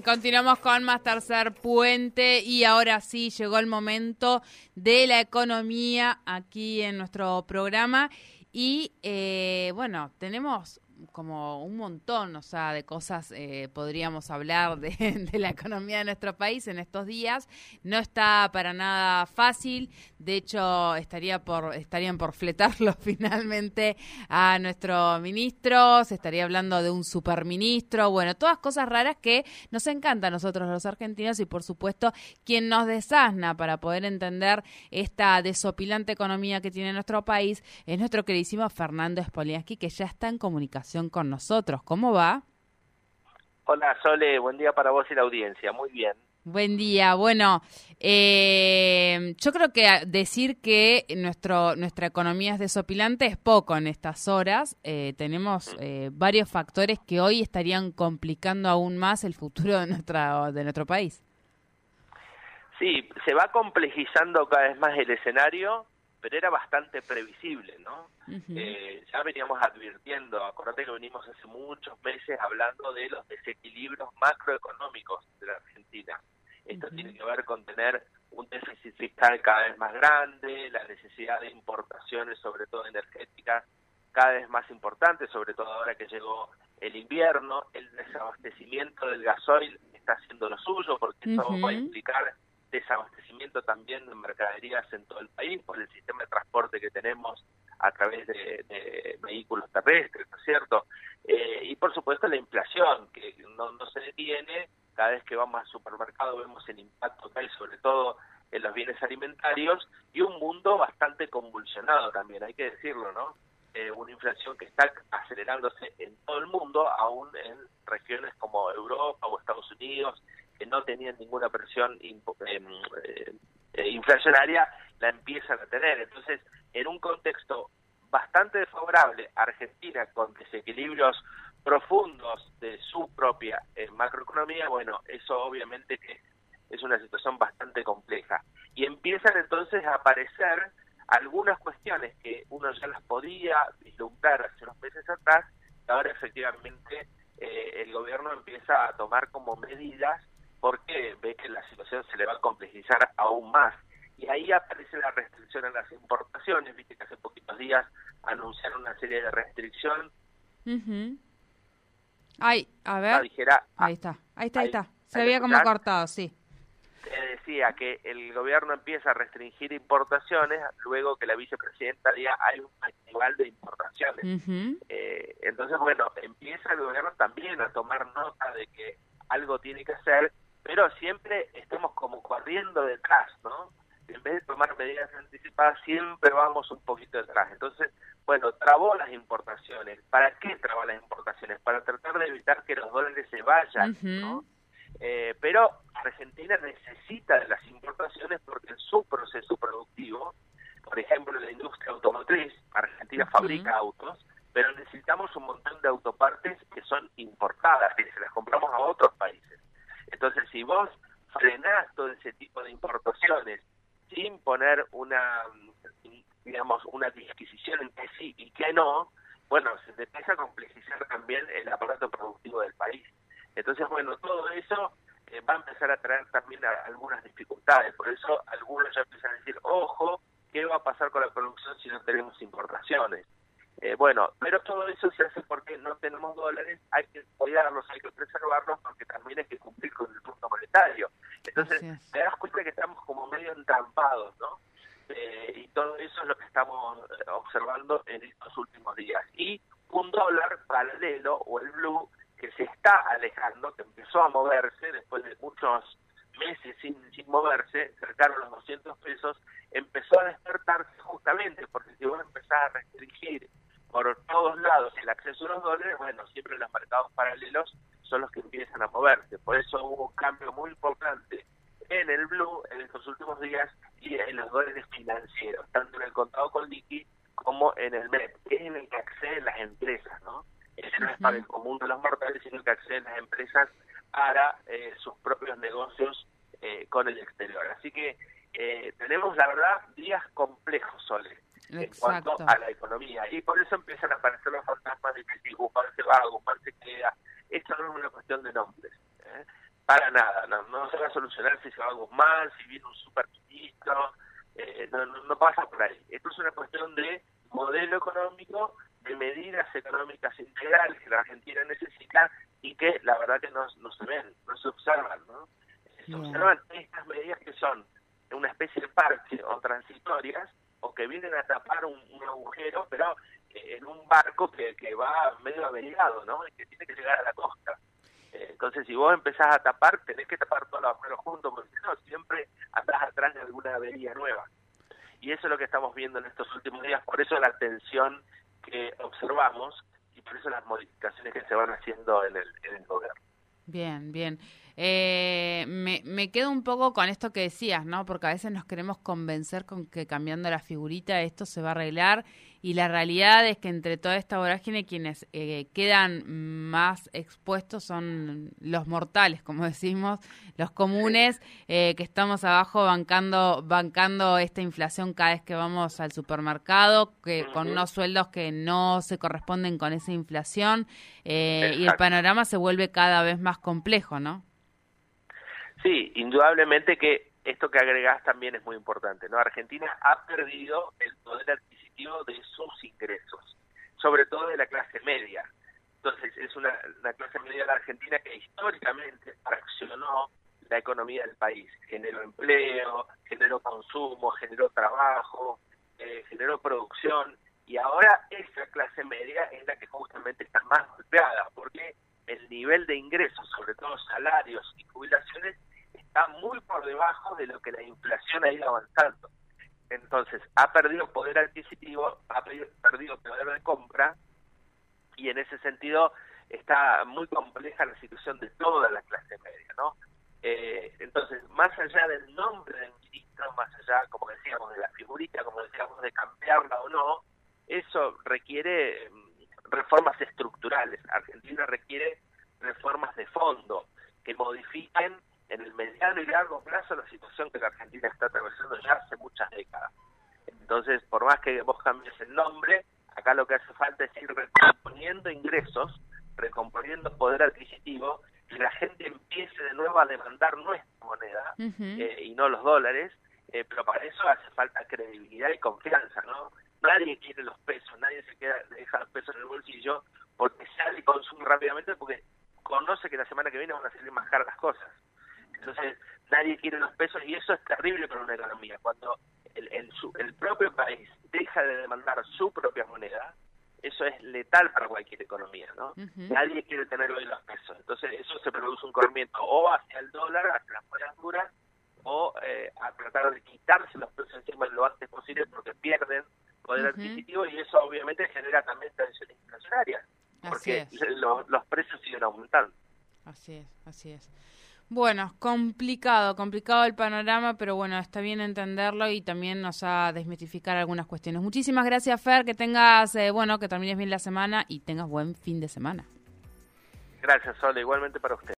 Continuamos con más tercer puente y ahora sí llegó el momento de la economía aquí en nuestro programa. Y eh, bueno, tenemos como un montón, o sea, de cosas eh, podríamos hablar de, la economía de nuestro país en estos días. No está para nada fácil. De hecho, estaría por, estarían por fletarlo finalmente a nuestro ministro. Se estaría hablando de un superministro. Bueno, todas cosas raras que nos encantan a nosotros los argentinos y, por supuesto, quien nos desasna para poder entender esta desopilante economía que tiene nuestro país es nuestro queridísimo Fernando Spoliansky, que ya está en comunicación con nosotros. ¿Cómo va? Hola Sole, buen día para vos y la audiencia. Muy bien. Buen día. Bueno, eh, yo creo que decir que nuestro, nuestra economía es desopilante es poco en estas horas. Eh, tenemos eh, varios factores que hoy estarían complicando aún más el futuro de, nuestra, de nuestro país. Sí, se va complejizando cada vez más el escenario pero era bastante previsible, ¿no? eh, ya veníamos advirtiendo, acordate que venimos hace muchos meses hablando de los desequilibrios macroeconómicos de la Argentina. Esto tiene que ver con tener un déficit fiscal cada vez más grande, la necesidad de importaciones, sobre todo energéticas, cada vez más importante, sobre todo ahora que llegó el invierno, el desabastecimiento del gasoil está haciendo lo suyo, porque eso va a implicar mercaderías en todo el país por el sistema de transporte que tenemos a través de, vehículos terrestres, ¿no es cierto? Eh, y por supuesto la inflación, que no, no se detiene, cada vez que vamos al supermercado vemos el impacto que hay sobre todo en los bienes alimentarios y un mundo bastante convulsionado también, hay que decirlo, ¿no? Eh, una inflación que está acelerándose en todo el mundo, aún en regiones como Europa o Estados Unidos, que no tenían ninguna presión em, eh, eh, inflacionaria, la empiezan a tener. Entonces, en un contexto bastante desfavorable, Argentina con desequilibrios profundos de su propia eh, macroeconomía, bueno, eso obviamente que es una situación bastante compleja. Y empiezan entonces a aparecer algunas cuestiones que uno ya las podía vislumbrar hace unos meses atrás, y ahora efectivamente el gobierno empieza a tomar como medidas porque ve que la situación se le va a complejizar aún más. Y ahí aparece la restricción a las importaciones, viste que hace poquitos días anunciaron una serie de restricción. Ay, a ver. Dijera, ahí está, ahí está, ahí, está. Se había como cortado, sí. Te decía que el gobierno empieza a restringir importaciones luego que la vicepresidenta diga hay un festival de importaciones. eh, entonces, bueno, empieza el gobierno también a tomar nota de que algo tiene que hacer pero siempre estamos como corriendo detrás, ¿no? En vez de tomar medidas anticipadas, siempre vamos un poquito detrás. Entonces, bueno, trabó las importaciones. ¿Para qué trabó las importaciones? Para tratar de evitar que los dólares se vayan, ¿no? Eh, pero Argentina necesita de las importaciones porque en su proceso productivo, por ejemplo, en la industria automotriz, Argentina fabrica autos, pero necesitamos un montón de autopartes que son importadas, que se las compramos a otros. Entonces, si vos frenás todo ese tipo de importaciones sin poner una, digamos, una disquisición en que sí y que no, bueno, se te empieza a complejizar también el aparato productivo del país. Entonces, bueno, todo eso eh, va a empezar a traer también algunas dificultades. Por eso algunos ya empiezan a decir, ojo, ¿qué va a pasar con la producción si no tenemos importaciones? Eh, bueno, pero todo eso se hace porque no tenemos dólares, hay que cuidarlos, hay que preservarlos, porque también hay que cumplir con el punto monetario. Entonces, te das cuenta que estamos como medio entrampados, ¿no? Eh, y todo eso es lo que estamos eh, observando en estos últimos días. Y un dólar paralelo, o el blue, que se está alejando, que empezó a moverse después de muchos meses sin, sin moverse, cercaron los 200 pesos, empezó a despertarse justamente porque si vos empezás a restringir por todos lados dólares, bueno, siempre los mercados paralelos son los que empiezan a moverse. Por eso hubo un cambio muy importante en el blue en estos últimos días y en los dólares financieros, tanto en el contado con liqui como en el MEP, que es en el que acceden las empresas, ¿no? Ese no es para el común de los mortales, sino que acceden las empresas para eh, sus propios negocios eh, con el exterior. Así que eh, tenemos, la verdad, días complejos, En cuanto a la economía. Y por eso empiezan a aparecer los fantasmas de que si Guzmán se va, Guzmán se queda. Esto no es una cuestión de nombres. Para nada. No, no, se va a solucionar si se va Guzmán, si viene un super ministro. no, no pasa por ahí. Esto es una cuestión de modelo económico, de medidas económicas integrales que la Argentina necesita y que la verdad que no, no se ven, no se observan, ¿no? Se observan estas medidas que son una especie de parche o transitorias o que vienen a tapar un, agujero, pero eh, en un barco que, que va medio averiado, ¿no? Y que tiene que llegar a la costa. Eh, entonces, si vos empezás a tapar, tenés que tapar todos los agujeros juntos, porque si siempre andás atrás de alguna avería nueva. Y eso es lo que estamos viendo en estos últimos días, por eso la tensión que observamos y por eso las modificaciones que se van haciendo en el, en el gobierno. Bien, bien. Eh, me, me, quedo un poco con esto que decías, ¿no? Porque a veces nos queremos convencer con que cambiando la figurita esto se va a arreglar y la realidad es que entre toda esta vorágine quienes eh, quedan más expuestos son los mortales, como decimos, los comunes, eh, que estamos abajo bancando, bancando esta inflación cada vez que vamos al supermercado, que con unos sueldos que no se corresponden con esa inflación eh, y el panorama se vuelve cada vez más complejo, ¿no? Sí, indudablemente que esto que agregás también es muy importante, ¿no? Argentina ha perdido el poder adquisitivo de sus ingresos, sobre todo de la clase media. Entonces, es una, clase media de la Argentina que históricamente fraccionó la economía del país, generó empleo, generó consumo, generó trabajo, eh, generó producción, y ahora esa clase media es la que justamente está más golpeada, porque el nivel de ingresos, sobre todo salarios y jubilaciones, está muy por debajo de lo que la inflación ha ido avanzando. Entonces, ha perdido poder adquisitivo, ha perdido poder de compra y en ese sentido está muy compleja la situación de toda la clase media, ¿no? Eh, entonces, más allá del nombre del ministro, más allá, como decíamos, de la figurita, como decíamos, de cambiarla o no, eso requiere mm, reformas estructurales. Argentina requiere reformas de fondo que modifiquen en el mediano y largo plazo la situación que la Argentina está atravesando ya hace muchas décadas. Entonces, por más que vos cambies el nombre, acá lo que hace falta es ir recomponiendo ingresos, recomponiendo poder adquisitivo, y la gente empiece de nuevo a demandar nuestra moneda eh, y no los dólares, eh, pero para eso hace falta credibilidad y confianza, ¿no? Nadie quiere los pesos, nadie se queda deja los pesos en el bolsillo porque sale y consume rápidamente porque conoce que la semana que viene van a salir más caras las cosas. Entonces, nadie quiere los pesos y eso es terrible para una economía. Cuando el, el, propio país deja de demandar su propia moneda, eso es letal para cualquier economía, ¿no? Nadie quiere tener hoy los pesos. Entonces, eso se produce un corrimiento o hacia el dólar, hacia las monedas duras, o eh, a tratar de quitarse los pesos encima lo antes posible porque pierden poder adquisitivo y eso obviamente genera también tensiones inflacionarias porque los, los precios siguen aumentando. Así es, así es. Bueno, complicado, complicado el panorama, pero bueno, está bien entenderlo y también nos ha desmitificar algunas cuestiones. Muchísimas gracias, Fer, que tengas, eh, bueno, que termines bien la semana y tengas buen fin de semana. Gracias, Sol, igualmente para usted.